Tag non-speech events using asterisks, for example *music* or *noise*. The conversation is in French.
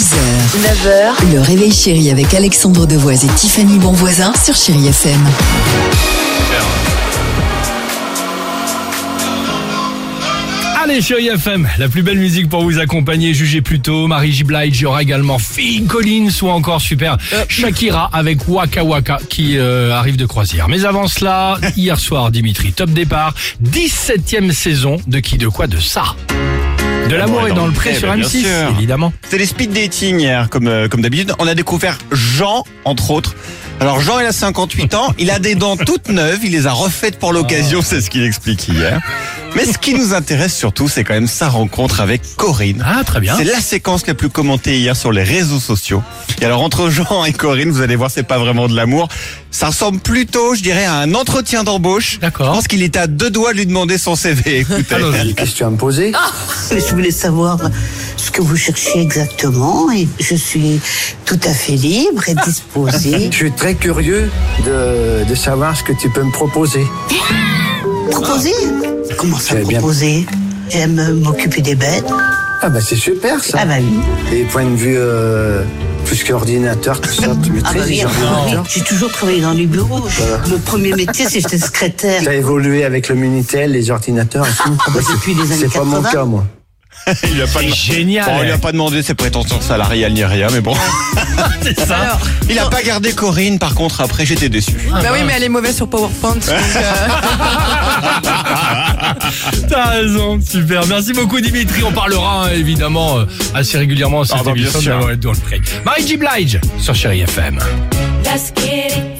6h, 9h, le réveil chéri avec Alexandre Devoise et Tiffany Bonvoisin sur Chéri FM. Allez, chérie FM, la plus belle musique pour vous accompagner, jugez plutôt. Marie J. Blige, il y aura également Phil Collins ou encore super Shakira avec Waka Waka qui euh, arrive de croisière. Mais avant cela, hier soir, Dimitri, top départ, 17ème saison de qui de quoi de ça? De l'amour est dans le pré Eh sur ben, bien M6, sûr. évidemment. C'était les speed dating hier, comme, euh, comme d'habitude. On a découvert Jean, entre autres. Alors Jean, il a 58 ans, il a des dents toutes neuves, il les a refaites pour l'occasion, c'est ce qu'il explique hier. Mais ce qui nous intéresse surtout, c'est quand même sa rencontre avec Corinne. Ah, très bien. C'est la séquence la plus commentée hier sur les réseaux sociaux. Et alors entre Jean et Corinne, vous allez voir, c'est pas vraiment de l'amour. Ça ressemble plutôt, je dirais, à un entretien d'embauche. D'accord. Je pense qu'il était à deux doigts de lui demander son CV. Écoutez. Allons-y. question à me poser. Je voulais savoir ce que vous cherchiez exactement et je suis tout à fait libre et disposée. *laughs* Je suis très curieux de, de savoir ce que tu peux me proposer. Proposer? Comment ça J'avais bien- proposer J'aime m'occuper des bêtes. Ah bah c'est super ça. Ah bah oui. Les points de vue euh, plus qu'ordinateur, tout ça, tu *laughs* Ah bah maîtrises oui, les ah bah oui. ordinateurs. J'ai toujours travaillé dans les bureaux. Mon premier métier, c'était secrétaire. *laughs* T'as évolué avec le Minitel, les ordinateurs et tout. bah, depuis les années C'est pas mon 80. cas moi. Il lui a pas génial. Bon, il lui a pas demandé ses prétentions salariales ni rien, mais bon. *laughs* C'est ça. Il a pas gardé Corinne, par contre, après, j'étais déçu. Bah oui, mais elle est mauvaise sur PowerPoint. donc, euh, *laughs* T'as raison, super. Merci beaucoup Dimitri. On parlera hein, évidemment euh, assez régulièrement à cette Ah bah, émission. Marie J. Blige sur Chéri FM. Let's get it